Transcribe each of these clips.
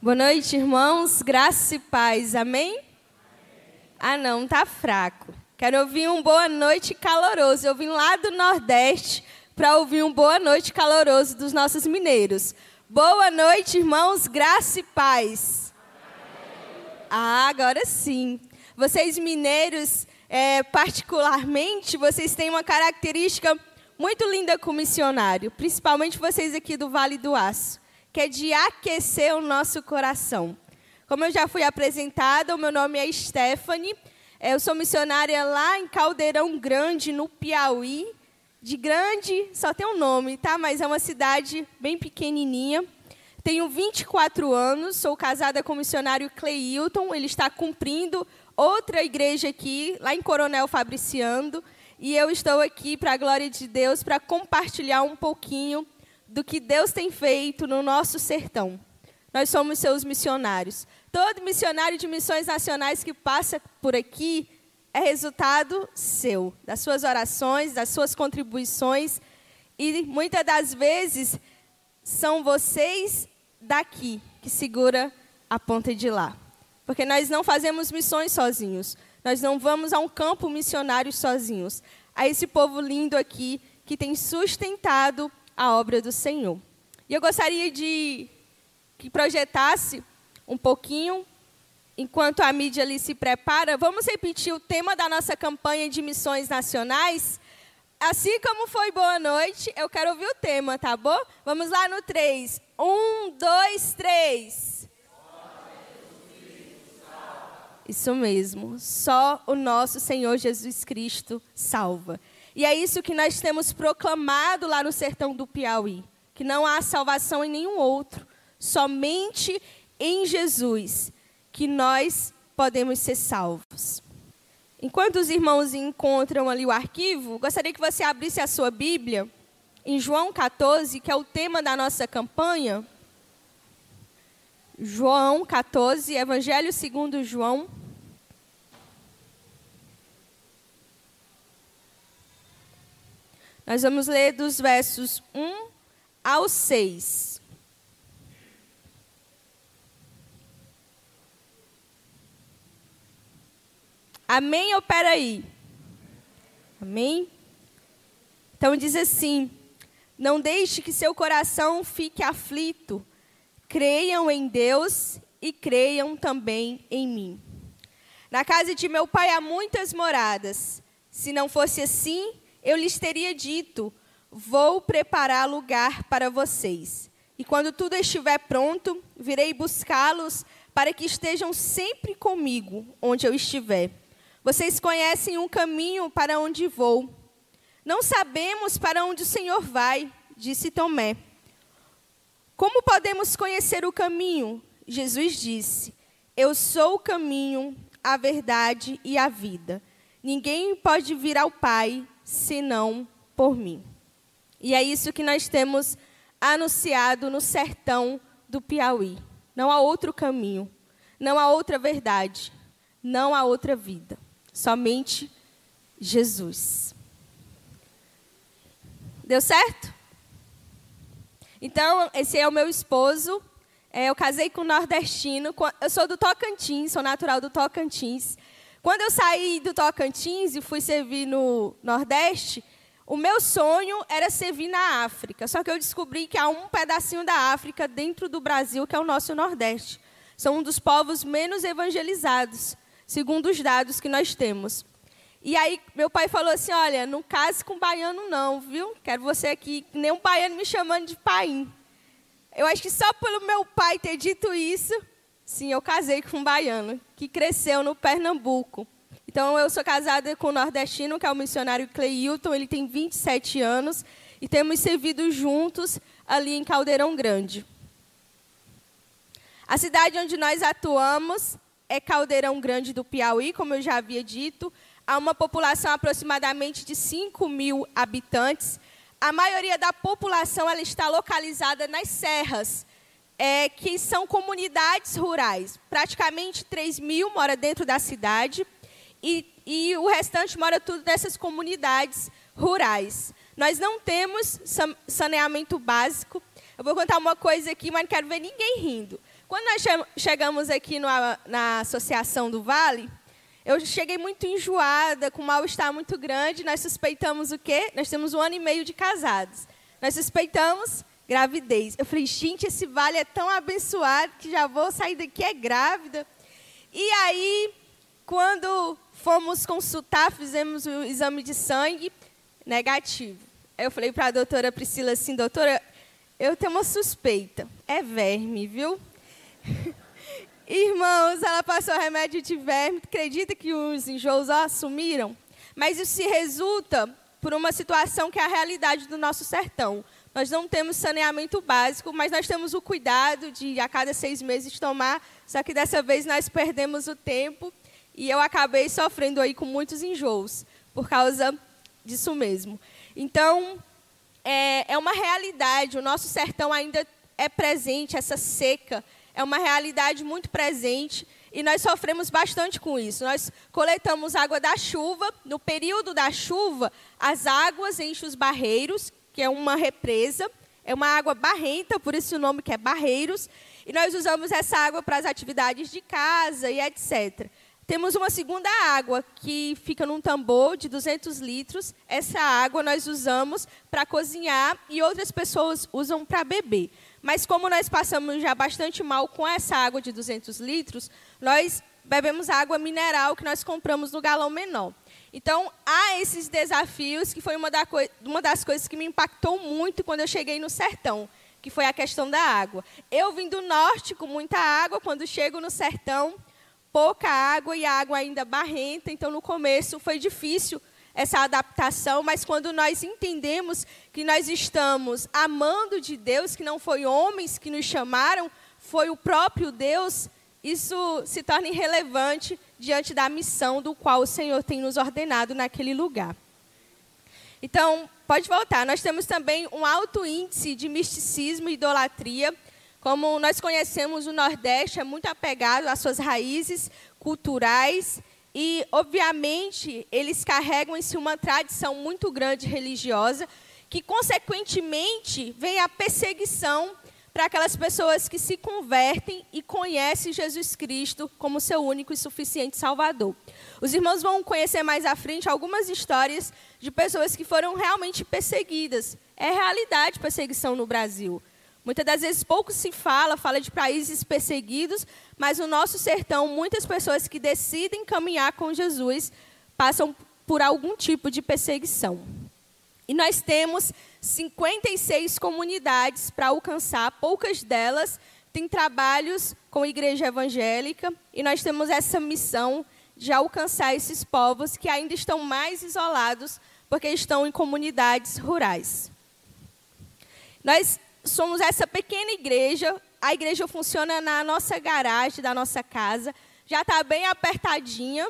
Boa noite, irmãos. Graça e paz. Amém? Ah, não, tá fraco. Quero ouvir um boa noite caloroso. Eu vim lá do Nordeste para ouvir um boa noite caloroso dos nossos mineiros. Boa noite, irmãos. Graça e paz. Ah, agora sim. Vocês mineiros, é, particularmente, vocês têm uma característica muito linda com o missionário, principalmente vocês aqui do Vale do Aço que é de aquecer o nosso coração. Como eu já fui apresentada, o meu nome é Stephanie. É, eu sou missionária lá em Caldeirão Grande, no Piauí. De grande, só tem um nome, tá? Mas é uma cidade bem pequenininha. Tenho 24 anos, sou casada com o missionário Cleilton. Ele está cumprindo outra igreja aqui, lá em Coronel Fabriciando. E eu estou aqui, para a glória de Deus, para compartilhar um pouquinho do que Deus tem feito no nosso sertão. Nós somos seus missionários. Todo missionário de missões nacionais que passa por aqui é resultado seu, das suas orações, das suas contribuições. E muitas das vezes são vocês daqui que segura a ponta de lá. Porque nós não fazemos missões sozinhos. Nós não vamos a um campo missionário sozinhos. A esse povo lindo aqui que tem sustentado a obra do Senhor. E eu gostaria de que projetasse um pouquinho, enquanto a mídia ali se prepara, vamos repetir o tema da nossa campanha de missões nacionais. Assim como foi boa noite, eu quero ouvir o tema, tá bom? Vamos lá no 3. 1, 2, 3. Isso mesmo. Só o nosso Senhor Jesus Cristo salva. E é isso que nós temos proclamado lá no sertão do Piauí: que não há salvação em nenhum outro, somente em Jesus que nós podemos ser salvos. Enquanto os irmãos encontram ali o arquivo, gostaria que você abrisse a sua Bíblia em João 14, que é o tema da nossa campanha. João 14, Evangelho segundo João. Nós vamos ler dos versos 1 ao 6. Amém ou peraí? Amém? Então diz assim: Não deixe que seu coração fique aflito. Creiam em Deus e creiam também em mim. Na casa de meu pai há muitas moradas. Se não fosse assim, eu lhes teria dito: Vou preparar lugar para vocês. E quando tudo estiver pronto, virei buscá-los para que estejam sempre comigo onde eu estiver. Vocês conhecem um caminho para onde vou. Não sabemos para onde o Senhor vai, disse Tomé. Como podemos conhecer o caminho? Jesus disse: Eu sou o caminho, a verdade e a vida. Ninguém pode vir ao Pai senão por mim. E é isso que nós temos anunciado no sertão do Piauí. Não há outro caminho, não há outra verdade, não há outra vida. Somente Jesus. Deu certo? Então, esse é o meu esposo. É, eu casei com um nordestino. Eu sou do Tocantins, sou natural do Tocantins. Quando eu saí do Tocantins e fui servir no Nordeste, o meu sonho era servir na África. Só que eu descobri que há um pedacinho da África dentro do Brasil, que é o nosso Nordeste. São um dos povos menos evangelizados, segundo os dados que nós temos. E aí meu pai falou assim: olha, não case com baiano não, viu? Quero você aqui, nem um baiano me chamando de pai. Eu acho que só pelo meu pai ter dito isso, Sim, eu casei com um baiano que cresceu no Pernambuco. Então, eu sou casada com um nordestino, que é o missionário Cleilton, ele tem 27 anos, e temos servido juntos ali em Caldeirão Grande. A cidade onde nós atuamos é Caldeirão Grande do Piauí, como eu já havia dito. Há uma população aproximadamente de 5 mil habitantes. A maioria da população ela está localizada nas serras, é, que são comunidades rurais. Praticamente 3 mil mora dentro da cidade e, e o restante mora tudo nessas comunidades rurais. Nós não temos saneamento básico, Eu vou contar uma coisa aqui, mas não quero ver ninguém rindo. Quando nós chegamos aqui na Associação do Vale, eu cheguei muito enjoada, com um mal-estar muito grande. Nós suspeitamos o quê? Nós temos um ano e meio de casados. Nós suspeitamos gravidez. Eu falei, gente, esse vale é tão abençoado que já vou sair daqui é grávida. E aí, quando fomos consultar, fizemos o exame de sangue, negativo. Eu falei para a doutora Priscila assim, doutora, eu tenho uma suspeita. É verme, viu? Irmãos, ela passou remédio de verme. Acredita que os enjoos assumiram? Mas isso se resulta por uma situação que é a realidade do nosso sertão. Nós não temos saneamento básico, mas nós temos o cuidado de, a cada seis meses, tomar. Só que dessa vez nós perdemos o tempo e eu acabei sofrendo aí com muitos enjoos por causa disso mesmo. Então, é, é uma realidade. O nosso sertão ainda é presente, essa seca é uma realidade muito presente e nós sofremos bastante com isso. Nós coletamos água da chuva, no período da chuva, as águas enchem os barreiros, que é uma represa, é uma água barrenta, por isso o nome que é barreiros, e nós usamos essa água para as atividades de casa e etc. Temos uma segunda água que fica num tambor de 200 litros. Essa água nós usamos para cozinhar e outras pessoas usam para beber. Mas como nós passamos já bastante mal com essa água de 200 litros, nós bebemos água mineral que nós compramos no galão menor. Então, há esses desafios, que foi uma, da uma das coisas que me impactou muito quando eu cheguei no sertão, que foi a questão da água. Eu vim do norte com muita água, quando chego no sertão, pouca água e a água ainda barrenta, então no começo foi difícil essa adaptação, mas quando nós entendemos que nós estamos amando de Deus, que não foi homens que nos chamaram, foi o próprio Deus, isso se torna irrelevante diante da missão do qual o Senhor tem nos ordenado naquele lugar. Então, pode voltar. Nós temos também um alto índice de misticismo e idolatria. Como nós conhecemos, o Nordeste é muito apegado às suas raízes culturais e, obviamente, eles carregam em si uma tradição muito grande religiosa, que, consequentemente, vem a perseguição para aquelas pessoas que se convertem e conhecem Jesus Cristo como seu único e suficiente Salvador. Os irmãos vão conhecer mais à frente algumas histórias de pessoas que foram realmente perseguidas. É realidade perseguição no Brasil. Muitas das vezes pouco se fala, fala de países perseguidos, mas no nosso sertão, muitas pessoas que decidem caminhar com Jesus passam por algum tipo de perseguição. E nós temos 56 comunidades para alcançar, poucas delas têm trabalhos com igreja evangélica, e nós temos essa missão de alcançar esses povos que ainda estão mais isolados porque estão em comunidades rurais. Nós somos essa pequena igreja. A igreja funciona na nossa garagem da nossa casa. Já está bem apertadinha.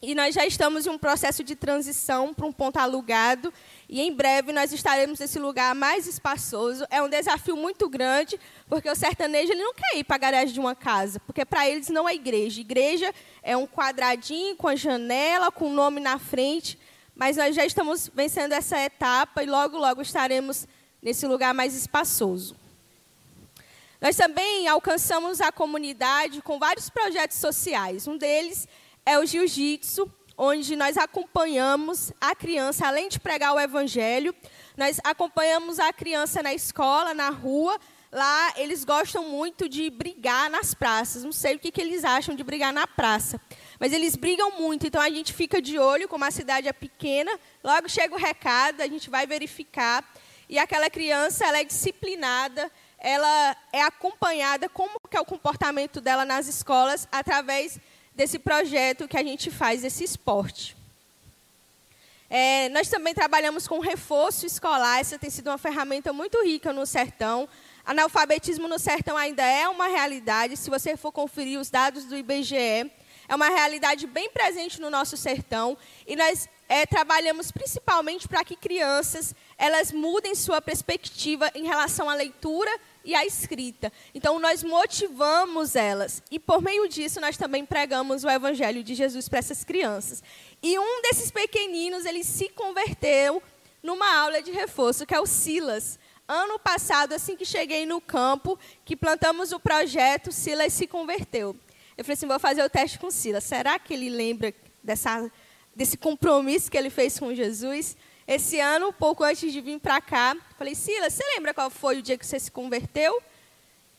E nós já estamos em um processo de transição para um ponto alugado. E em breve nós estaremos nesse lugar mais espaçoso. É um desafio muito grande, porque o sertanejo ele não quer ir para a garagem de uma casa, porque para eles não é igreja. Igreja é um quadradinho com a janela, com o nome na frente. Mas nós já estamos vencendo essa etapa e logo, logo estaremos nesse lugar mais espaçoso. Nós também alcançamos a comunidade com vários projetos sociais. Um deles é o Jiu-Jitsu, onde nós acompanhamos a criança, além de pregar o evangelho, nós acompanhamos a criança na escola, na rua. Lá eles gostam muito de brigar nas praças. Não sei o que, que eles acham de brigar na praça. Mas eles brigam muito, então a gente fica de olho, como a cidade é pequena, logo chega o recado, a gente vai verificar e aquela criança ela é disciplinada, ela é acompanhada como que é o comportamento dela nas escolas através desse projeto que a gente faz, esse esporte. É, nós também trabalhamos com reforço escolar, essa tem sido uma ferramenta muito rica no sertão. Analfabetismo no sertão ainda é uma realidade, se você for conferir os dados do IBGE, é uma realidade bem presente no nosso sertão. E nós é, trabalhamos principalmente para que crianças elas mudem sua perspectiva em relação à leitura e à escrita. Então, nós motivamos elas. E, por meio disso, nós também pregamos o Evangelho de Jesus para essas crianças. E um desses pequeninos, ele se converteu numa aula de reforço, que é o Silas. ano passado, assim que cheguei no campo, que plantamos o projeto, Silas se converteu. Eu falei assim, vou fazer o teste com Silas. Será que ele lembra dessa, desse compromisso que ele fez com Jesus? Esse ano, pouco antes de vir para cá, falei, Silas, você lembra qual foi o dia que você se converteu?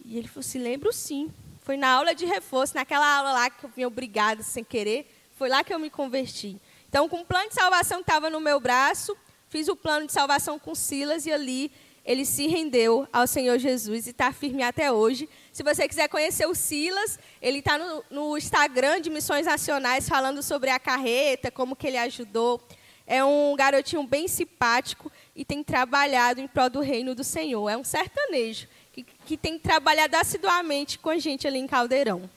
E ele falou assim, lembro sim. Foi na aula de reforço, naquela aula lá que eu vim obrigado sem querer, foi lá que eu me converti. Então, com o plano de salvação que estava no meu braço, fiz o plano de salvação com Silas e ali ele se rendeu ao Senhor Jesus e está firme até hoje. Se você quiser conhecer o Silas, ele está no, no, Instagram de Missões Nacionais falando sobre a carreta, como que ele ajudou. É um garotinho bem simpático e tem trabalhado em prol do reino do Senhor. É um sertanejo que, que tem trabalhado assiduamente com a gente ali em Caldeirão.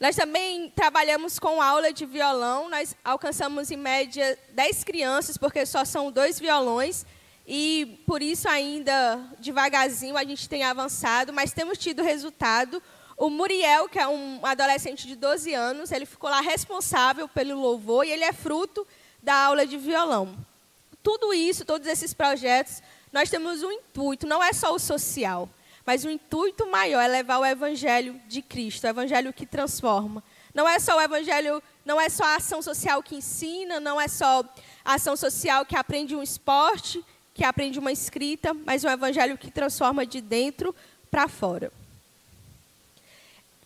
Nós também trabalhamos com aula de violão. Nós alcançamos, em média, 10 crianças, porque só são dois violões. E por isso ainda devagarzinho a gente tem avançado, mas temos tido resultado. O Muriel, que é um adolescente de 12 anos, ele ficou lá responsável pelo louvor e ele é fruto da aula de violão. Tudo isso, todos esses projetos, nós temos um intuito, não é só o social, mas o intuito maior é levar o evangelho de Cristo, o evangelho que transforma. Não é só o evangelho, não é só a ação social que ensina, não é só a ação social que aprende um esporte, que aprende uma escrita, mas um evangelho que transforma de dentro para fora.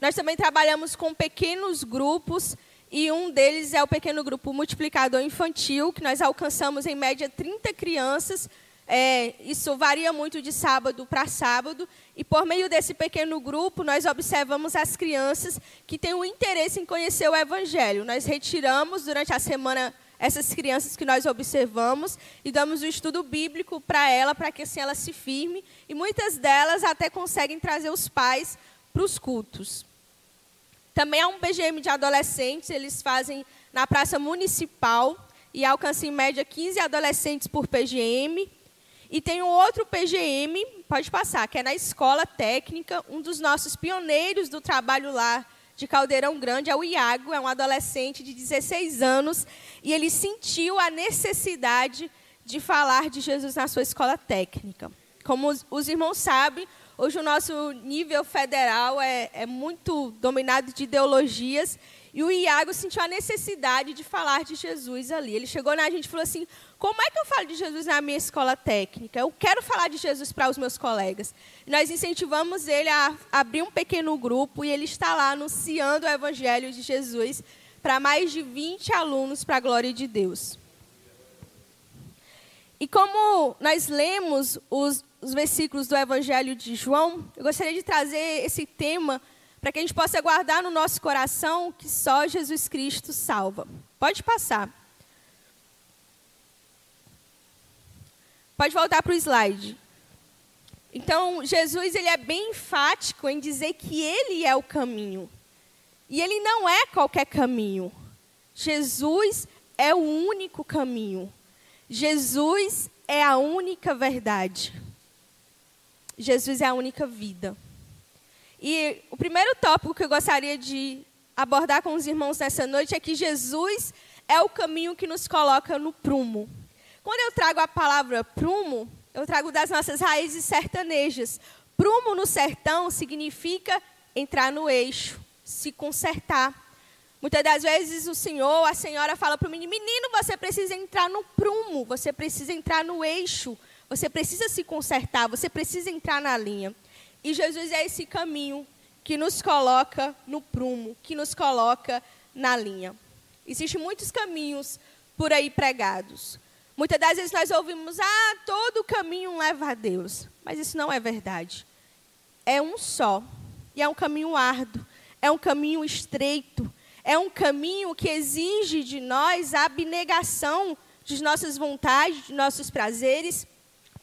Nós também trabalhamos com pequenos grupos e um deles é o pequeno grupo multiplicador infantil, que nós alcançamos em média 30 crianças. É, isso varia muito de sábado para sábado. E por meio desse pequeno grupo, nós observamos as crianças que têm o interesse em conhecer o Evangelho. Nós retiramos durante a semana essas crianças que nós observamos e damos o estudo bíblico para ela, para que assim ela se firme. E muitas delas até conseguem trazer os pais para os cultos. Também há um PGM de adolescentes, eles fazem na praça municipal e alcançam em média 15 adolescentes por PGM. E tem um outro PGM, pode passar, que é na escola técnica, um dos nossos pioneiros do trabalho lá de Caldeirão Grande é o Iago, é um adolescente de 16 anos, e ele sentiu a necessidade de falar de Jesus na sua escola técnica. Como os irmãos sabem, hoje o nosso nível federal é, é muito dominado de ideologias, e o Iago sentiu a necessidade de falar de Jesus ali. Ele chegou na gente e falou assim: Como é que eu falo de Jesus na minha escola técnica? Eu quero falar de Jesus para os meus colegas. Nós incentivamos ele a abrir um pequeno grupo e ele está lá anunciando o evangelho de Jesus para mais de 20 alunos, para a glória de Deus. E como nós lemos os, os versículos do Evangelho de João, eu gostaria de trazer esse tema para que a gente possa guardar no nosso coração que só Jesus Cristo salva. Pode passar. Pode voltar para o slide. Então, Jesus ele é bem enfático em dizer que ele é o caminho. E ele não é qualquer caminho. Jesus é o único caminho. Jesus é a única verdade. Jesus é a única vida. E o primeiro tópico que eu gostaria de abordar com os irmãos nessa noite é que Jesus é o caminho que nos coloca no prumo. Quando eu trago a palavra prumo, eu trago das nossas raízes sertanejas. Prumo no sertão significa entrar no eixo, se consertar. Muitas das vezes o senhor, a senhora fala para o menino: menino, você precisa entrar no prumo, você precisa entrar no eixo, você precisa se consertar, você precisa entrar na linha. E Jesus é esse caminho que nos coloca no prumo, que nos coloca na linha. Existem muitos caminhos por aí pregados. Muitas das vezes nós ouvimos, ah, todo caminho leva a Deus. Mas isso não é verdade. É um só. E é um caminho árduo. É um caminho estreito. É um caminho que exige de nós a abnegação de nossas vontades, de nossos prazeres,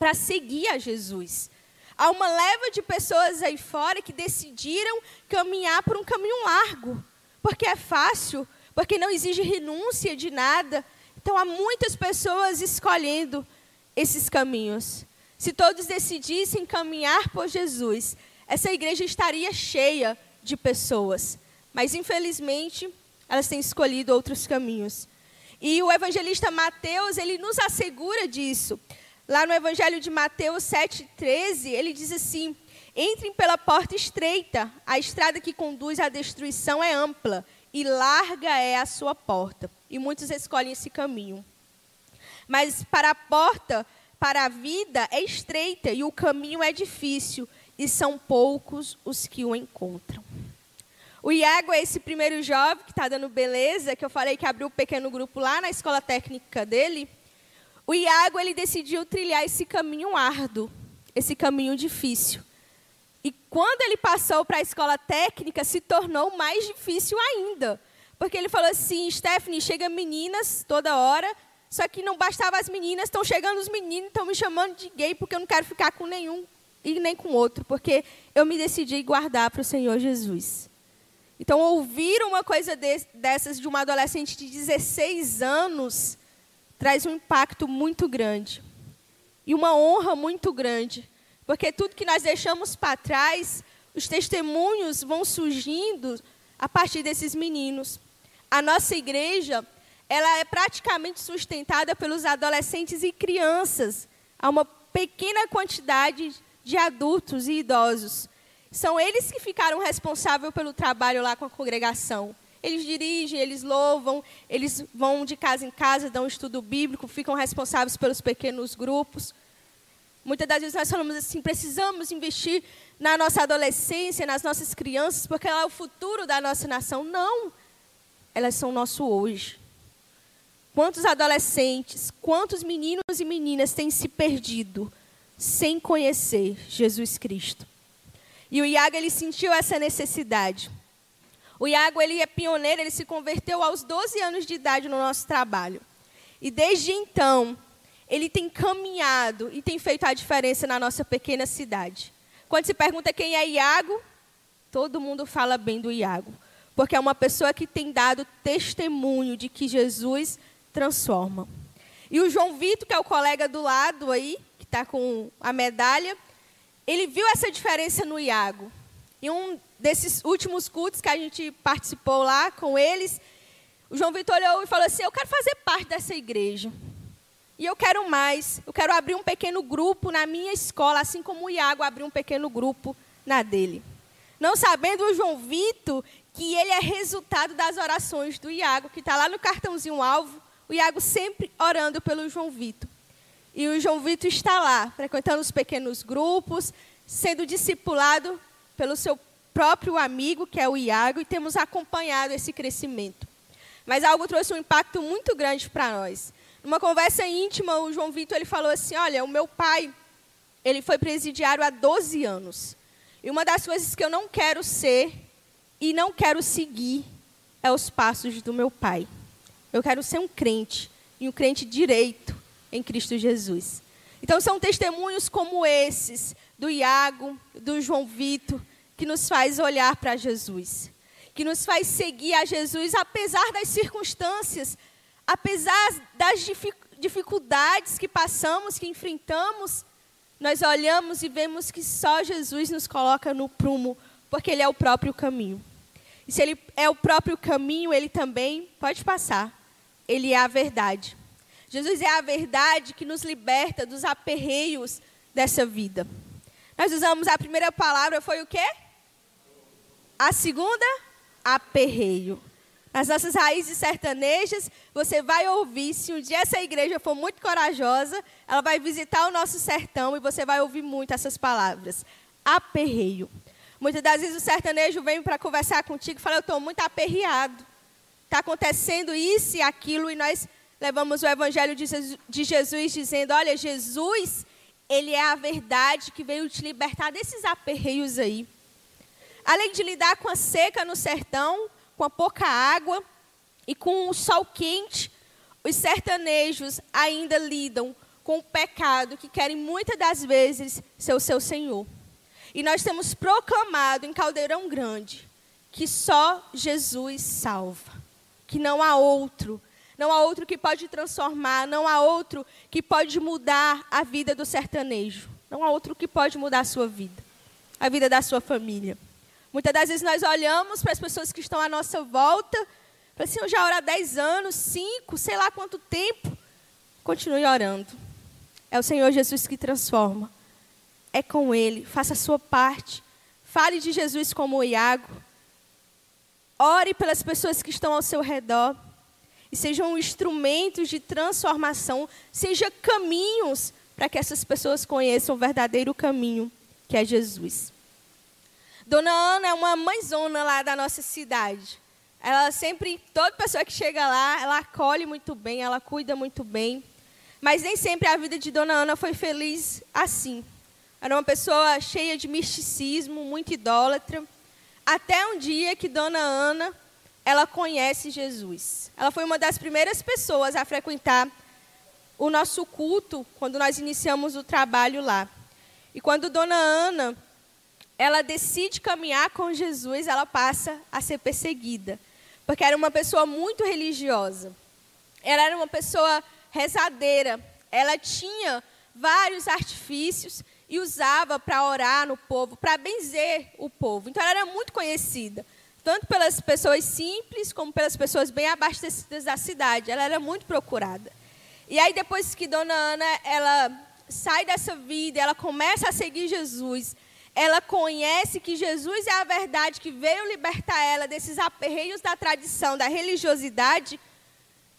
para seguir a Jesus. Há uma leva de pessoas aí fora que decidiram caminhar por um caminho largo, porque é fácil, porque não exige renúncia de nada. Então há muitas pessoas escolhendo esses caminhos. Se todos decidissem caminhar por Jesus, essa igreja estaria cheia de pessoas. Mas infelizmente, elas têm escolhido outros caminhos. E o evangelista Mateus, ele nos assegura disso. Lá no Evangelho de Mateus 7,13, ele diz assim: Entrem pela porta estreita, a estrada que conduz à destruição é ampla, e larga é a sua porta, e muitos escolhem esse caminho. Mas para a porta, para a vida, é estreita, e o caminho é difícil, e são poucos os que o encontram. O Iago é esse primeiro jovem que está dando beleza, que eu falei que abriu um pequeno grupo lá na escola técnica dele. O Iago ele decidiu trilhar esse caminho árduo, esse caminho difícil. E quando ele passou para a escola técnica, se tornou mais difícil ainda. Porque ele falou assim: Stephanie, chega meninas toda hora, só que não bastava as meninas, estão chegando os meninos, estão me chamando de gay porque eu não quero ficar com nenhum e nem com outro, porque eu me decidi guardar para o Senhor Jesus. Então, ouvir uma coisa dessas de uma adolescente de 16 anos traz um impacto muito grande e uma honra muito grande, porque tudo que nós deixamos para trás, os testemunhos vão surgindo a partir desses meninos. A nossa igreja, ela é praticamente sustentada pelos adolescentes e crianças. Há uma pequena quantidade de adultos e idosos. São eles que ficaram responsáveis pelo trabalho lá com a congregação. Eles dirigem, eles louvam, eles vão de casa em casa, dão estudo bíblico, ficam responsáveis pelos pequenos grupos. Muitas das vezes nós falamos assim: precisamos investir na nossa adolescência, nas nossas crianças, porque ela é o futuro da nossa nação. Não, elas são nosso hoje. Quantos adolescentes, quantos meninos e meninas têm se perdido sem conhecer Jesus Cristo? E o Iago ele sentiu essa necessidade. O Iago ele é pioneiro, ele se converteu aos 12 anos de idade no nosso trabalho. E desde então, ele tem caminhado e tem feito a diferença na nossa pequena cidade. Quando se pergunta quem é Iago, todo mundo fala bem do Iago, porque é uma pessoa que tem dado testemunho de que Jesus transforma. E o João Vitor, que é o colega do lado aí, que está com a medalha, ele viu essa diferença no Iago. E um desses últimos cultos que a gente participou lá com eles, o João Vitor olhou e falou assim: Eu quero fazer parte dessa igreja. E eu quero mais. Eu quero abrir um pequeno grupo na minha escola, assim como o Iago abriu um pequeno grupo na dele. Não sabendo o João Vitor que ele é resultado das orações do Iago, que está lá no cartãozinho alvo, o Iago sempre orando pelo João Vitor. E o João Vitor está lá, frequentando os pequenos grupos, sendo discipulado pelo seu próprio amigo, que é o Iago, e temos acompanhado esse crescimento. Mas algo trouxe um impacto muito grande para nós. Numa conversa íntima, o João Vitor ele falou assim: Olha, o meu pai ele foi presidiário há 12 anos. E uma das coisas que eu não quero ser e não quero seguir é os passos do meu pai. Eu quero ser um crente, e um crente direito em Cristo Jesus. Então, são testemunhos como esses, do Iago, do João Vitor, que nos faz olhar para Jesus, que nos faz seguir a Jesus apesar das circunstâncias, apesar das dificuldades que passamos, que enfrentamos, nós olhamos e vemos que só Jesus nos coloca no prumo, porque Ele é o próprio caminho. E se Ele é o próprio caminho, Ele também pode passar. Ele é a verdade. Jesus é a verdade que nos liberta dos aperreios dessa vida. Nós usamos a primeira palavra, foi o quê? A segunda, aperreio. Nas nossas raízes sertanejas, você vai ouvir, se um dia essa igreja for muito corajosa, ela vai visitar o nosso sertão e você vai ouvir muito essas palavras. Aperreio. Muitas das vezes o sertanejo vem para conversar contigo e fala, eu estou muito aperreado. Está acontecendo isso e aquilo, e nós levamos o evangelho de Jesus dizendo, olha, Jesus, ele é a verdade que veio te libertar desses aperreios aí. Além de lidar com a seca no sertão, com a pouca água e com o sol quente, os sertanejos ainda lidam com o pecado que querem muitas das vezes ser o seu Senhor. E nós temos proclamado em Caldeirão Grande que só Jesus salva, que não há outro, não há outro que pode transformar, não há outro que pode mudar a vida do sertanejo, não há outro que pode mudar a sua vida, a vida da sua família. Muitas das vezes nós olhamos para as pessoas que estão à nossa volta, para assim, eu já oro há 10 anos, 5, sei lá quanto tempo. Continue orando. É o Senhor Jesus que transforma. É com Ele. Faça a sua parte. Fale de Jesus como o Iago. Ore pelas pessoas que estão ao seu redor. E sejam instrumentos de transformação. Seja caminhos para que essas pessoas conheçam o verdadeiro caminho, que é Jesus. Dona Ana é uma mãezona lá da nossa cidade. Ela sempre, toda pessoa que chega lá, ela acolhe muito bem, ela cuida muito bem. Mas nem sempre a vida de Dona Ana foi feliz assim. Era uma pessoa cheia de misticismo, muito idólatra. Até um dia que Dona Ana, ela conhece Jesus. Ela foi uma das primeiras pessoas a frequentar o nosso culto quando nós iniciamos o trabalho lá. E quando Dona Ana, ela decide caminhar com Jesus, ela passa a ser perseguida, porque era uma pessoa muito religiosa. Ela era uma pessoa rezadeira. Ela tinha vários artifícios e usava para orar no povo, para benzer o povo. Então ela era muito conhecida, tanto pelas pessoas simples como pelas pessoas bem abastecidas da cidade. Ela era muito procurada. E aí depois que Dona Ana ela sai dessa vida, ela começa a seguir Jesus, ela conhece que Jesus é a verdade que veio libertar ela desses aperreios da tradição, da religiosidade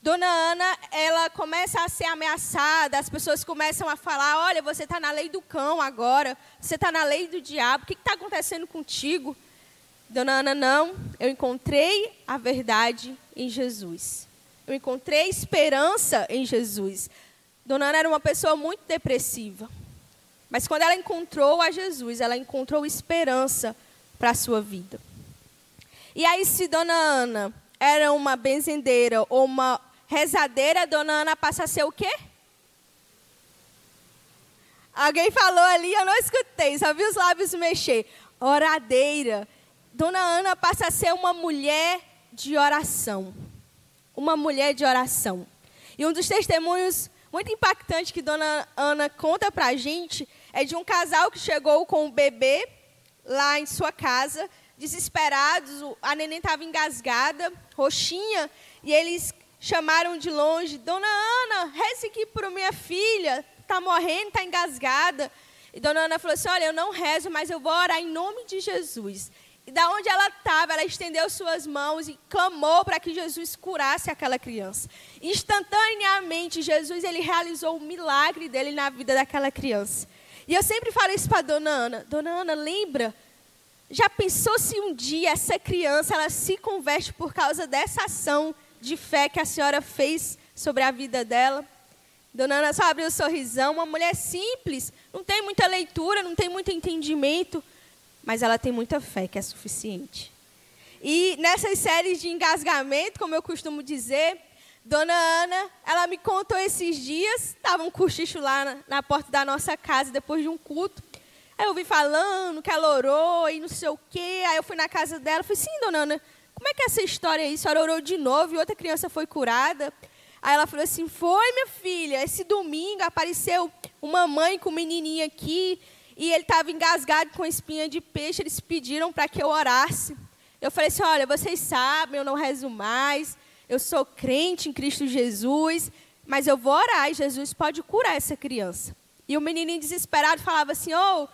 Dona Ana, ela começa a ser ameaçada, as pessoas começam a falar: olha, você está na lei do cão agora, você está na lei do diabo, o que está acontecendo contigo? Dona Ana, não, eu encontrei a verdade em Jesus. Eu encontrei esperança em Jesus. Dona Ana era uma pessoa muito depressiva. Mas quando ela encontrou a Jesus, ela encontrou esperança para a sua vida. E aí, se Dona Ana era uma benzendeira ou uma rezadeira, dona Ana passa a ser o quê? Alguém falou ali, eu não escutei, só vi os lábios mexer. Oradeira. Dona Ana passa a ser uma mulher de oração. Uma mulher de oração. E um dos testemunhos muito impactantes que Dona Ana conta para a gente é de um casal que chegou com o bebê lá em sua casa, desesperados. A neném estava engasgada, roxinha, e eles chamaram de longe, Dona Ana, reze aqui por minha filha, está morrendo, está engasgada. E Dona Ana falou assim, olha, eu não rezo, mas eu vou orar em nome de Jesus. E da onde ela estava, ela estendeu suas mãos e clamou para que Jesus curasse aquela criança. Instantaneamente, Jesus ele realizou o milagre dele na vida daquela criança. E eu sempre falo isso para Dona Ana. Dona Ana, lembra? Já pensou se um dia essa criança ela se converte por causa dessa ação de fé que a senhora fez sobre a vida dela. Dona Ana só abriu um sorrisão, uma mulher simples, não tem muita leitura, não tem muito entendimento, mas ela tem muita fé que é suficiente. E nessas séries de engasgamento, como eu costumo dizer, Dona Ana, ela me contou esses dias, estava um cochicho lá na, na, porta da nossa casa, depois de um culto. Aí eu vi falando que ela orou e não sei o quê. Aí eu fui na casa dela, falei, sim, Dona Ana, como é que é essa história aí? A senhora orou de novo e outra criança foi curada? Aí ela falou assim: Foi, minha filha. Esse domingo apareceu uma mãe com um menininho aqui e ele estava engasgado com espinha de peixe. Eles pediram para que eu orasse. Eu falei assim: Olha, vocês sabem, eu não rezo mais. Eu sou crente em Cristo Jesus, mas eu vou orar e Jesus pode curar essa criança. E o menininho desesperado falava assim: Oh,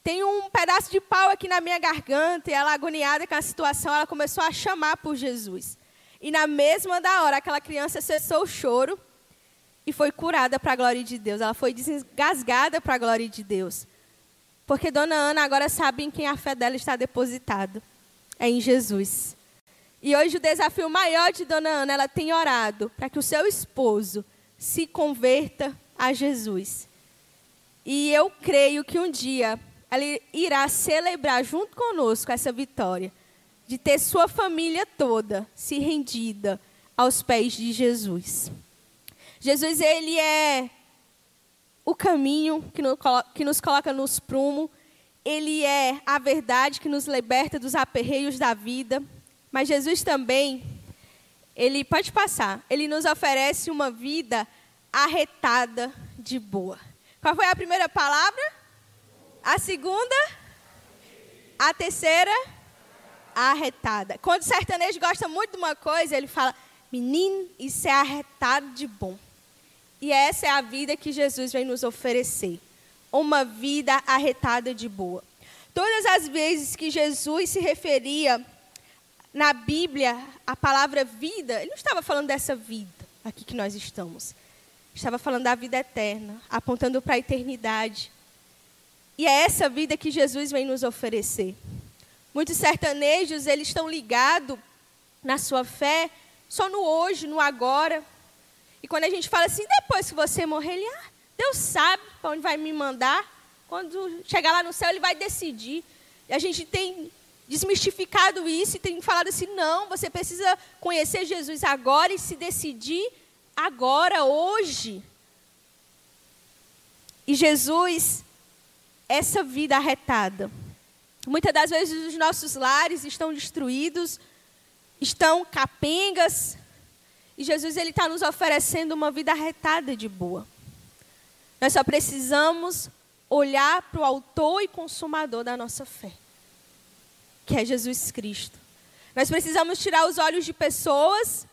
tem um pedaço de pau aqui na minha garganta. E ela, agoniada com a situação, ela começou a chamar por Jesus. E na mesma da hora, aquela criança cessou o choro e foi curada para a glória de Deus. Ela foi desgasgada para a glória de Deus. Porque Dona Ana agora sabe em quem a fé dela está depositada. É em Jesus. E hoje o desafio maior de Dona Ana, ela tem orado para que o seu esposo se converta a Jesus. E eu creio que um dia ela irá celebrar junto conosco essa vitória de ter sua família toda se rendida aos pés de Jesus. Jesus, ele é o caminho que nos coloca nos prumo, ele é a verdade que nos liberta dos aperreios da vida, mas Jesus também, ele pode passar, ele nos oferece uma vida arretada de boa. Qual foi a primeira palavra? A segunda, a terceira, arretada. Quando o sertanejo gosta muito de uma coisa, ele fala: Menino, isso é arretado de bom. E essa é a vida que Jesus vem nos oferecer. Uma vida arretada de boa. Todas as vezes que Jesus se referia na Bíblia à palavra vida, ele não estava falando dessa vida aqui que nós estamos. Estava falando da vida eterna, apontando para a eternidade. E é essa vida que Jesus vem nos oferecer. Muitos sertanejos, eles estão ligados na sua fé só no hoje, no agora. E quando a gente fala assim, depois que você morrer, ele, ah, Deus sabe para onde vai me mandar. Quando chegar lá no céu, ele vai decidir. E a gente tem desmistificado isso e tem falado assim: não, você precisa conhecer Jesus agora e se decidir agora, hoje. E Jesus, essa vida arretada. Muitas das vezes os nossos lares estão destruídos, estão capengas, e Jesus ele está nos oferecendo uma vida arretada de boa. Nós só precisamos olhar para o autor e consumador da nossa fé, que é Jesus Cristo. Nós precisamos tirar os olhos de pessoas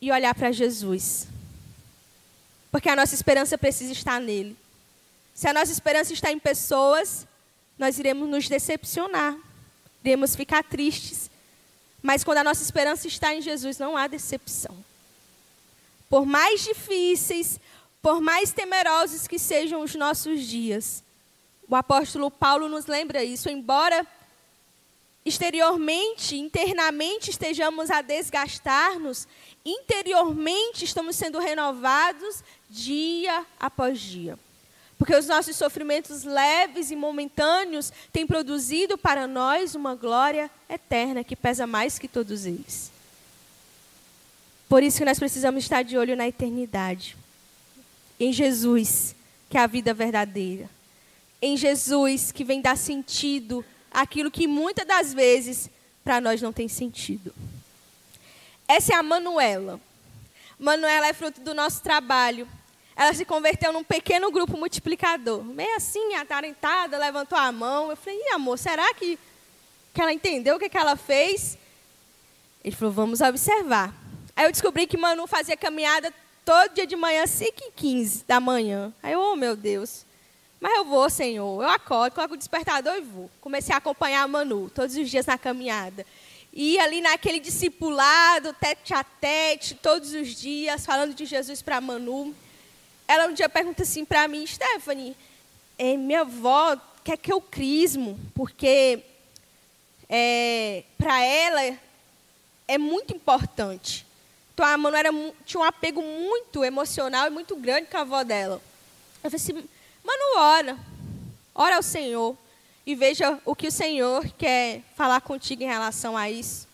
e olhar para Jesus. Porque a nossa esperança precisa estar nele. Se a nossa esperança está em pessoas, nós iremos nos decepcionar, iremos ficar tristes, mas quando a nossa esperança está em Jesus, não há decepção. Por mais difíceis, por mais temerosos que sejam os nossos dias, o apóstolo Paulo nos lembra isso, embora exteriormente, internamente estejamos a desgastar-nos, interiormente estamos sendo renovados dia após dia. Porque os nossos sofrimentos leves e momentâneos têm produzido para nós uma glória eterna que pesa mais que todos eles. Por isso que nós precisamos estar de olho na eternidade. Em Jesus, que é a vida verdadeira. Em Jesus, que vem dar sentido àquilo que muitas das vezes para nós não tem sentido. Essa é a Manuela. Manuela é fruto do nosso trabalho ela se converteu num pequeno grupo multiplicador. Meio assim, atarentada, levantou a mão. Eu falei, amor, será que, que ela entendeu o que, que ela fez? Ele falou, vamos observar. Aí eu descobri que Manu fazia caminhada todo dia de manhã, 5 e 15 da manhã. Aí eu, oh meu Deus. Mas eu vou, Senhor. Eu acordo, coloco o despertador e vou. Comecei a acompanhar a Manu todos os dias na caminhada. E ali naquele discipulado, tete a tete, todos os dias, falando de Jesus para Manu ela um dia pergunta assim para mim, Stephanie, é, minha avó quer que eu crismo, porque é, para ela é muito importante. Então a Manu era, tinha um apego muito emocional e muito grande com a avó dela. Eu falei assim, Manu, ora, ora ao Senhor e veja o que o Senhor quer falar contigo em relação a isso.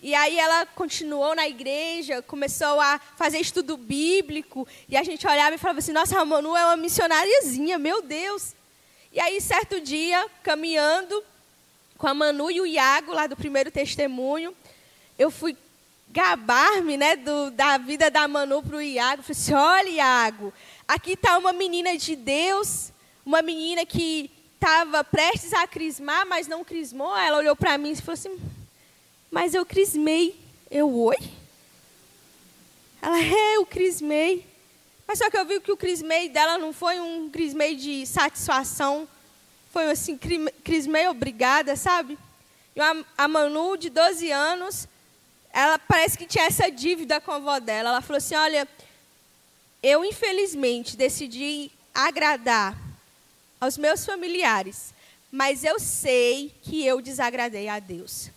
E aí ela continuou na igreja, começou a fazer estudo bíblico, e a gente olhava e falava assim: nossa, a Manu é uma missionariazinha, meu Deus. E aí, certo dia, caminhando com a Manu e o Iago, lá do primeiro testemunho, eu fui gabar-me né, da vida da Manu para o Iago. Falei assim: olha, Iago, aqui está uma menina de Deus, uma menina que estava prestes a crismar, mas não crismou. Ela olhou para mim e falou assim: mas eu crismei. Eu, oi? Ela, é, eu crismei. Mas só que eu vi que o crismei dela não foi um crismei de satisfação. Foi assim, crismei obrigada, sabe? E a Manu, de 12 anos, ela parece que tinha essa dívida com a avó dela. Ela falou assim: olha, eu infelizmente decidi agradar aos meus familiares, mas eu sei que eu desagradei a Deus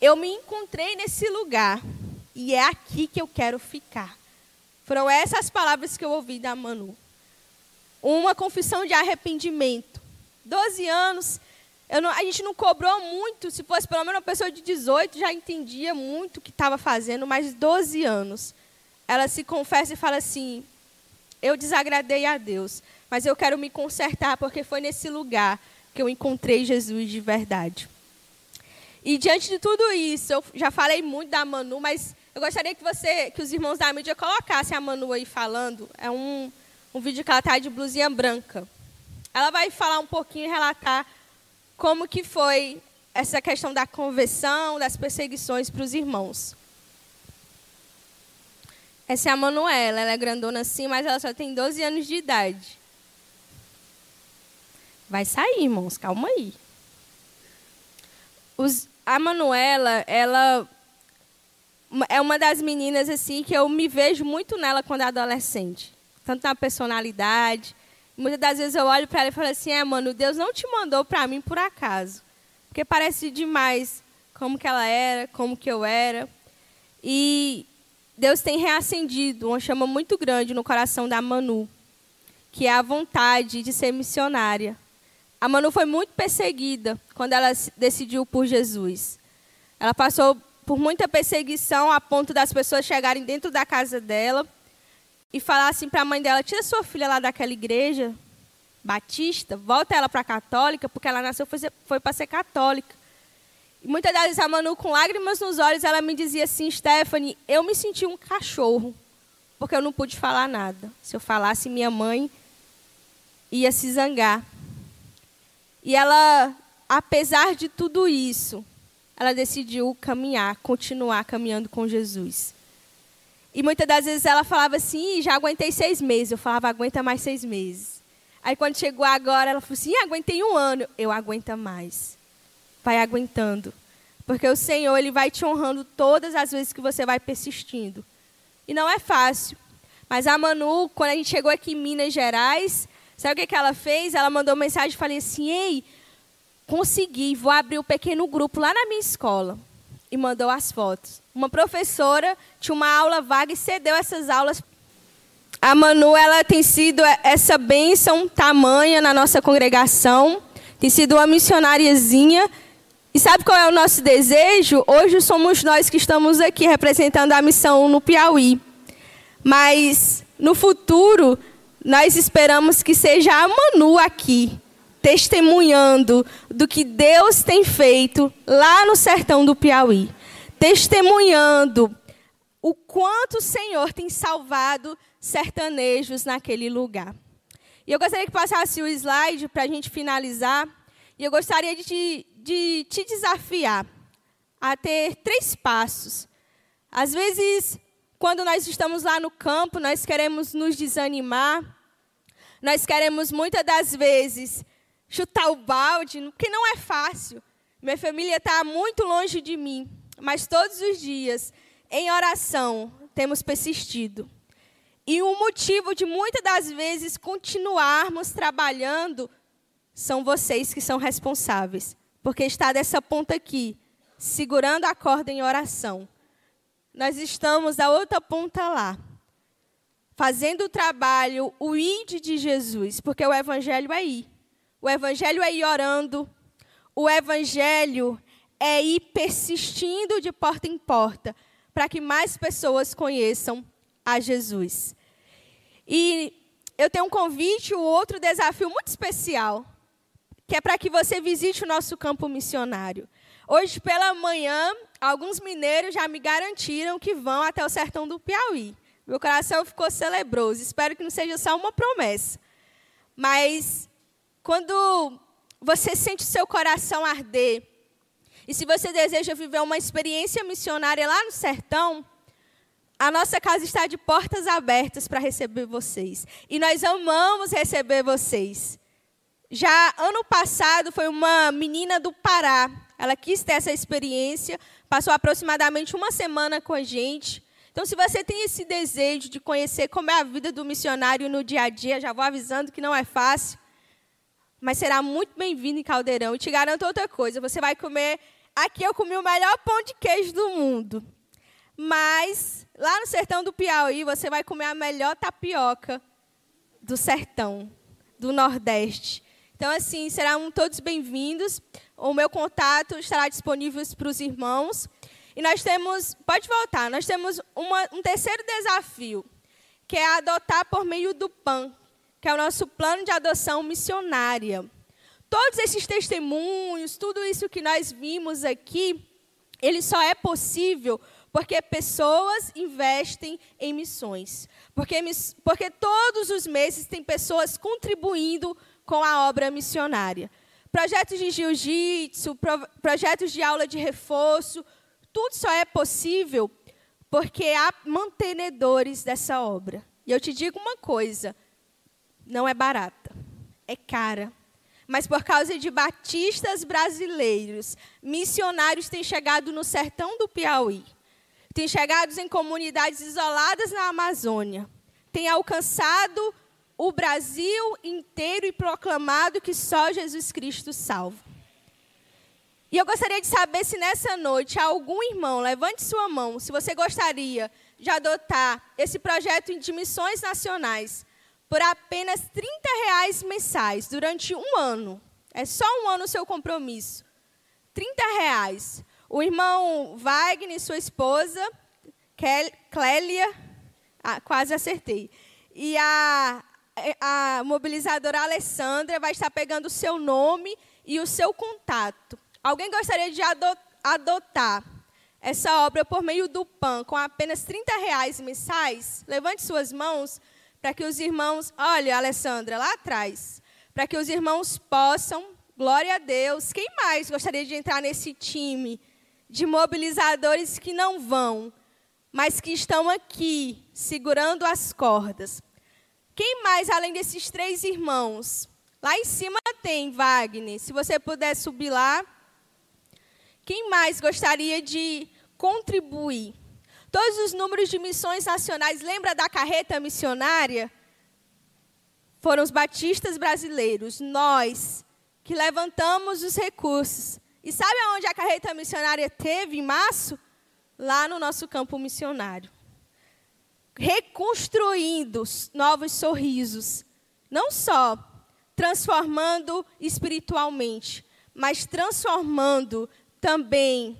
eu me encontrei nesse lugar e é aqui que eu quero ficar. Foram essas palavras que eu ouvi da Manu. Uma confissão de arrependimento. Doze anos, não, a gente não cobrou muito. Se fosse pelo menos uma pessoa de 18, já entendia muito o que estava fazendo, mas 12 anos. Ela se confessa e fala assim: Eu desagradei a Deus, mas eu quero me consertar, porque foi nesse lugar que eu encontrei Jesus de verdade. E diante de tudo isso, eu já falei muito da Manu, mas eu gostaria que você, que os irmãos da mídia colocassem a Manu aí falando. É um, um vídeo que ela está de blusinha branca. Ela vai falar um pouquinho, relatar como que foi essa questão da conversão, das perseguições para os irmãos. Essa é a Manuela, ela é grandona assim, mas ela só tem 12 anos de idade. Vai sair, irmãos, calma aí. Os, a Manuela, ela é uma das meninas assim que eu me vejo muito nela quando é adolescente. Tanto na personalidade. Muitas das vezes eu olho para ela e falo assim: "É, mano, Deus não te mandou para mim por acaso". Porque parece demais como que ela era, como que eu era. E Deus tem reacendido uma chama muito grande no coração da Manu, que é a vontade de ser missionária. A Manu foi muito perseguida quando ela decidiu por Jesus. Ela passou por muita perseguição a ponto das pessoas chegarem dentro da casa dela e falar assim para a mãe dela: tira sua filha lá daquela igreja batista, volta ela para a católica, porque ela nasceu foi, foi para ser católica. Muitas das vezes a Manu, com lágrimas nos olhos, ela me dizia assim: Stephanie, eu me senti um cachorro, porque eu não pude falar nada. Se eu falasse, minha mãe ia se zangar. E ela, apesar de tudo isso, ela decidiu caminhar, continuar caminhando com Jesus. E muitas das vezes ela falava assim: já aguentei seis meses. Eu falava: aguenta mais seis meses. Aí quando chegou agora, ela falou assim: aguentei um ano. Eu aguenta mais vai aguentando. Porque o Senhor, Ele vai te honrando todas as vezes que você vai persistindo. E não é fácil. Mas a Manu, quando a gente chegou aqui em Minas Gerais, sabe o que, que ela fez? Ela mandou mensagem e falei assim: Ei, consegui, vou abrir um pequeno grupo lá na minha escola. E mandou as fotos. Uma professora tinha uma aula vaga e cedeu essas aulas. A Manu, ela tem sido essa bênção tamanha na nossa congregação. Tem sido uma missionariazinha e sabe qual é o nosso desejo? Hoje somos nós que estamos aqui representando a missão no Piauí. Mas no futuro, nós esperamos que seja a Manu aqui, testemunhando do que Deus tem feito lá no sertão do Piauí. Testemunhando o quanto o Senhor tem salvado sertanejos naquele lugar. E eu gostaria que passasse o slide para a gente finalizar. E eu gostaria de te, de te desafiar a ter três passos. Às vezes, quando nós estamos lá no campo, nós queremos nos desanimar, nós queremos muitas das vezes chutar o balde, porque não é fácil. Minha família está muito longe de mim, mas todos os dias, em oração, temos persistido. E o motivo de muitas das vezes continuarmos trabalhando são vocês que são responsáveis porque está dessa ponta aqui, segurando a corda em oração. Nós estamos da outra ponta lá, fazendo o trabalho, o id de Jesus, porque o evangelho é ir. O evangelho é ir orando, o evangelho é ir persistindo de porta em porta, para que mais pessoas conheçam a Jesus. E eu tenho um convite, um outro desafio muito especial que é para que você visite o nosso campo missionário. Hoje pela manhã, alguns mineiros já me garantiram que vão até o sertão do Piauí. Meu coração ficou celebroso. Espero que não seja só uma promessa. Mas quando você sente o seu coração arder, e se você deseja viver uma experiência missionária lá no sertão, a nossa casa está de portas abertas para receber vocês. E nós amamos receber vocês. Já ano passado foi uma menina do Pará. Ela quis ter essa experiência, passou aproximadamente uma semana com a gente. Então, se você tem esse desejo de conhecer como é a vida do missionário no dia a dia, já vou avisando que não é fácil, mas será muito bem-vindo em Caldeirão. E te garanto outra coisa: você vai comer. Aqui eu comi o melhor pão de queijo do mundo. Mas lá no sertão do Piauí, você vai comer a melhor tapioca do sertão, do Nordeste. Então, assim, serão todos bem-vindos. O meu contato estará disponível para os irmãos. E nós temos, pode voltar, nós temos uma, um terceiro desafio, que é adotar por meio do PAN, que é o nosso plano de adoção missionária. Todos esses testemunhos, tudo isso que nós vimos aqui, ele só é possível porque pessoas investem em missões. Porque, porque todos os meses tem pessoas contribuindo com a obra missionária. Projetos de jiu-jitsu, pro, projetos de aula de reforço, tudo só é possível porque há mantenedores dessa obra. E eu te digo uma coisa: não é barata, é cara. Mas por causa de batistas brasileiros, missionários têm chegado no sertão do Piauí, têm chegado em comunidades isoladas na Amazônia, têm alcançado o Brasil inteiro e proclamado que só Jesus Cristo salva. E eu gostaria de saber se nessa noite algum irmão, levante sua mão, se você gostaria de adotar esse projeto de missões nacionais por apenas 30 reais mensais durante um ano. É só um ano o seu compromisso. 30 reais. O irmão Wagner, sua esposa, Clélia, ah, quase acertei. E a, a mobilizadora Alessandra vai estar pegando o seu nome e o seu contato. Alguém gostaria de adotar essa obra por meio do PAN com apenas 30 reais mensais? Levante suas mãos para que os irmãos, olha, Alessandra, lá atrás, para que os irmãos possam, glória a Deus. Quem mais gostaria de entrar nesse time de mobilizadores que não vão, mas que estão aqui, segurando as cordas? Quem mais, além desses três irmãos? Lá em cima tem Wagner. Se você puder subir lá. Quem mais gostaria de contribuir? Todos os números de missões nacionais, lembra da carreta missionária? Foram os batistas brasileiros, nós, que levantamos os recursos. E sabe aonde a carreta missionária teve em março? Lá no nosso campo missionário. Reconstruindo novos sorrisos. Não só transformando espiritualmente, mas transformando também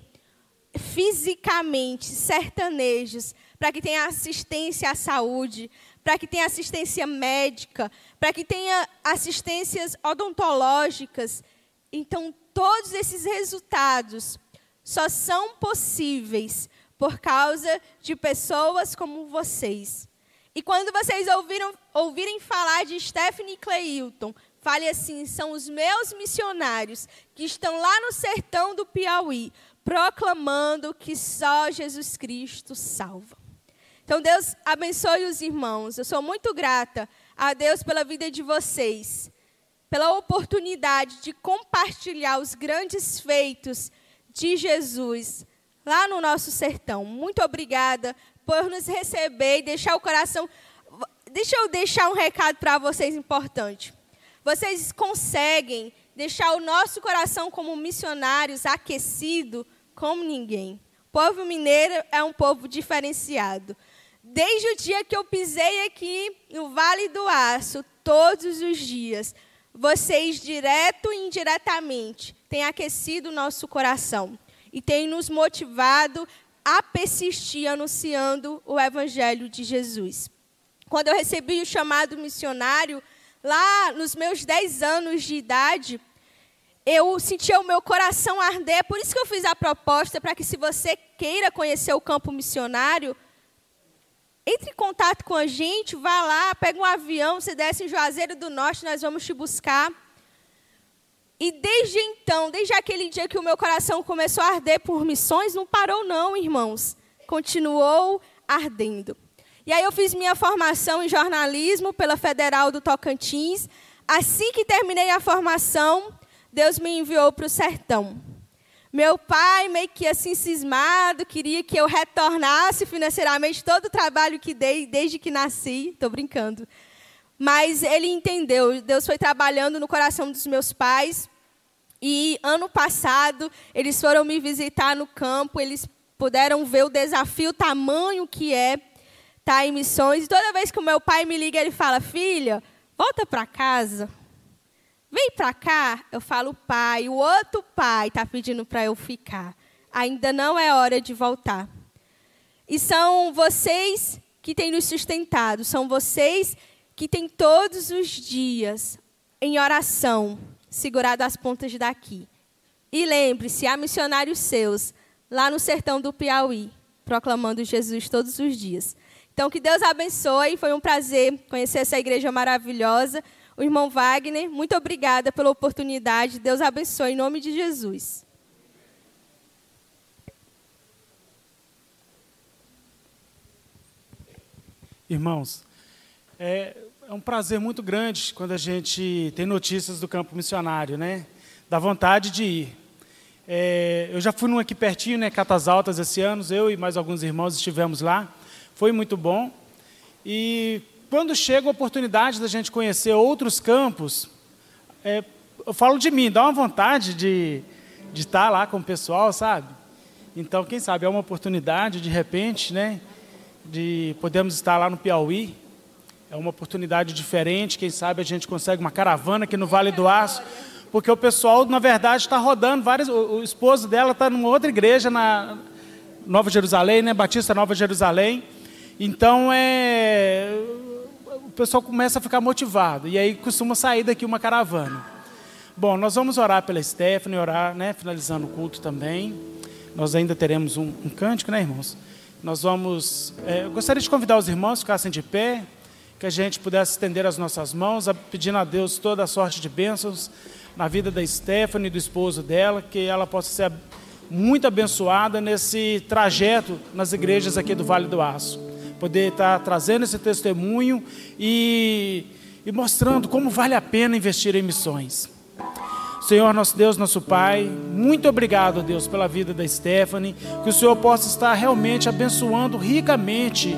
fisicamente sertanejos, para que tenha assistência à saúde, para que tenha assistência médica, para que tenha assistências odontológicas. Então, todos esses resultados só são possíveis por causa de pessoas como vocês. E quando vocês ouviram, ouvirem falar de Stephanie Cleilton, Fale assim: são os meus missionários que estão lá no sertão do Piauí, proclamando que só Jesus Cristo salva. Então, Deus abençoe os irmãos. Eu sou muito grata a Deus pela vida de vocês, pela oportunidade de compartilhar os grandes feitos de Jesus lá no nosso sertão. Muito obrigada por nos receber e deixar o coração. Deixa eu deixar um recado para vocês importante. Vocês conseguem deixar o nosso coração como missionários aquecido como ninguém. O povo mineiro é um povo diferenciado. Desde o dia que eu pisei aqui no Vale do Aço, todos os dias, vocês, direto e indiretamente, têm aquecido o nosso coração e têm nos motivado a persistir anunciando o Evangelho de Jesus. Quando eu recebi o chamado missionário, lá nos meus 10 anos de idade, eu sentia o meu coração arder, por isso que eu fiz a proposta para que se você queira conhecer o campo missionário, entre em contato com a gente, vá lá, pega um avião, você desce em Juazeiro do Norte, nós vamos te buscar. E desde então, desde aquele dia que o meu coração começou a arder por missões, não parou não, irmãos. Continuou ardendo. E aí eu fiz minha formação em jornalismo pela Federal do Tocantins. Assim que terminei a formação, Deus me enviou para o sertão. Meu pai, meio que assim cismado, queria que eu retornasse financeiramente todo o trabalho que dei desde que nasci. Estou brincando. Mas ele entendeu. Deus foi trabalhando no coração dos meus pais. E ano passado, eles foram me visitar no campo. Eles puderam ver o desafio, o tamanho que é está em missões. E toda vez que o meu pai me liga, ele fala: Filha, volta para casa. Vem para cá. Eu falo: Pai, o outro pai está pedindo para eu ficar. Ainda não é hora de voltar. E são vocês que têm nos sustentado, são vocês que têm todos os dias em oração segurado as pontas daqui. E lembre-se, há missionários seus lá no sertão do Piauí, proclamando Jesus todos os dias. Então, que Deus abençoe. Foi um prazer conhecer essa igreja maravilhosa. O irmão Wagner, muito obrigada pela oportunidade. Deus abençoe em nome de Jesus. Irmãos, é, é, um prazer muito grande quando a gente tem notícias do campo missionário, né? Dá vontade de ir. É, eu já fui num aqui pertinho, né, Catas Altas, esse ano, eu e mais alguns irmãos estivemos lá. Foi muito bom. E quando chega a oportunidade da gente conhecer outros campos, é, eu falo de mim, dá uma vontade de, de estar lá com o pessoal, sabe? Então, quem sabe é uma oportunidade, de repente, né, de podermos estar lá no Piauí. É uma oportunidade diferente, quem sabe a gente consegue uma caravana aqui no Vale do Aço porque o pessoal, na verdade, está rodando várias. O, o, esposo dela está numa outra igreja na Nova Jerusalém, né? Batista Nova Jerusalém. Então é, o pessoal começa a ficar motivado e aí costuma sair daqui uma caravana. Bom, nós vamos orar pela Stephanie, orar, né? Finalizando o culto também. Nós ainda teremos um, um cântico, né, irmãos? Nós vamos. É, eu gostaria de convidar os irmãos a ficassem de pé, que a gente pudesse estender as nossas mãos, pedindo a Deus toda a sorte de bênçãos na vida da Stephanie e do esposo dela, que ela possa ser muito abençoada nesse trajeto nas igrejas aqui do Vale do Aço. Poder estar trazendo esse testemunho e, e mostrando como vale a pena investir em missões. Senhor, nosso Deus, nosso Pai, muito obrigado, Deus, pela vida da Stephanie, que o Senhor possa estar realmente abençoando ricamente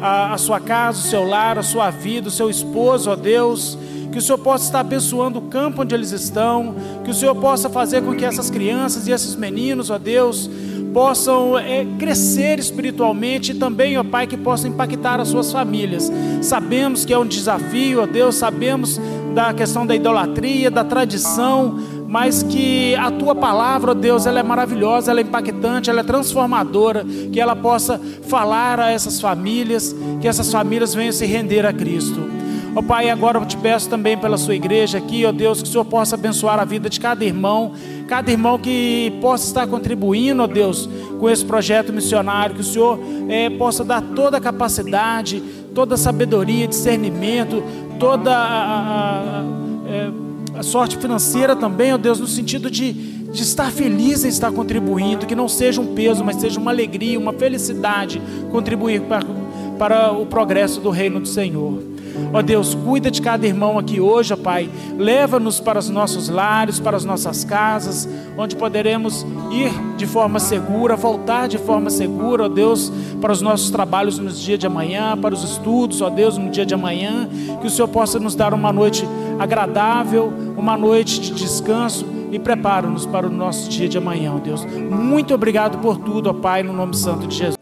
a, a sua casa, o seu lar, a sua vida, o seu esposo, ó Deus, que o Senhor possa estar abençoando o campo onde eles estão, que o Senhor possa fazer com que essas crianças e esses meninos, ó Deus, possam é, crescer espiritualmente e também, ó Pai, que possam impactar as suas famílias. Sabemos que é um desafio, ó Deus, sabemos da questão da idolatria, da tradição, mas que a tua palavra, ó Deus, ela é maravilhosa, ela é impactante, ela é transformadora, que ela possa falar a essas famílias, que essas famílias venham se render a Cristo. Ó oh, Pai, agora eu te peço também pela sua igreja aqui, ó oh Deus, que o Senhor possa abençoar a vida de cada irmão, cada irmão que possa estar contribuindo, ó oh Deus, com esse projeto missionário, que o Senhor é, possa dar toda a capacidade, toda a sabedoria, discernimento, toda a, a, a, é, a sorte financeira também, ó Deus, no sentido de, de estar feliz em estar contribuindo, que não seja um peso, mas seja uma alegria, uma felicidade contribuir para, para o progresso do reino do Senhor. Ó oh Deus, cuida de cada irmão aqui hoje, ó Pai. Leva-nos para os nossos lares, para as nossas casas, onde poderemos ir de forma segura, voltar de forma segura, ó Deus, para os nossos trabalhos no dia de amanhã, para os estudos, ó Deus, no dia de amanhã. Que o Senhor possa nos dar uma noite agradável, uma noite de descanso e prepara-nos para o nosso dia de amanhã, ó Deus. Muito obrigado por tudo, ó Pai, no nome santo de Jesus.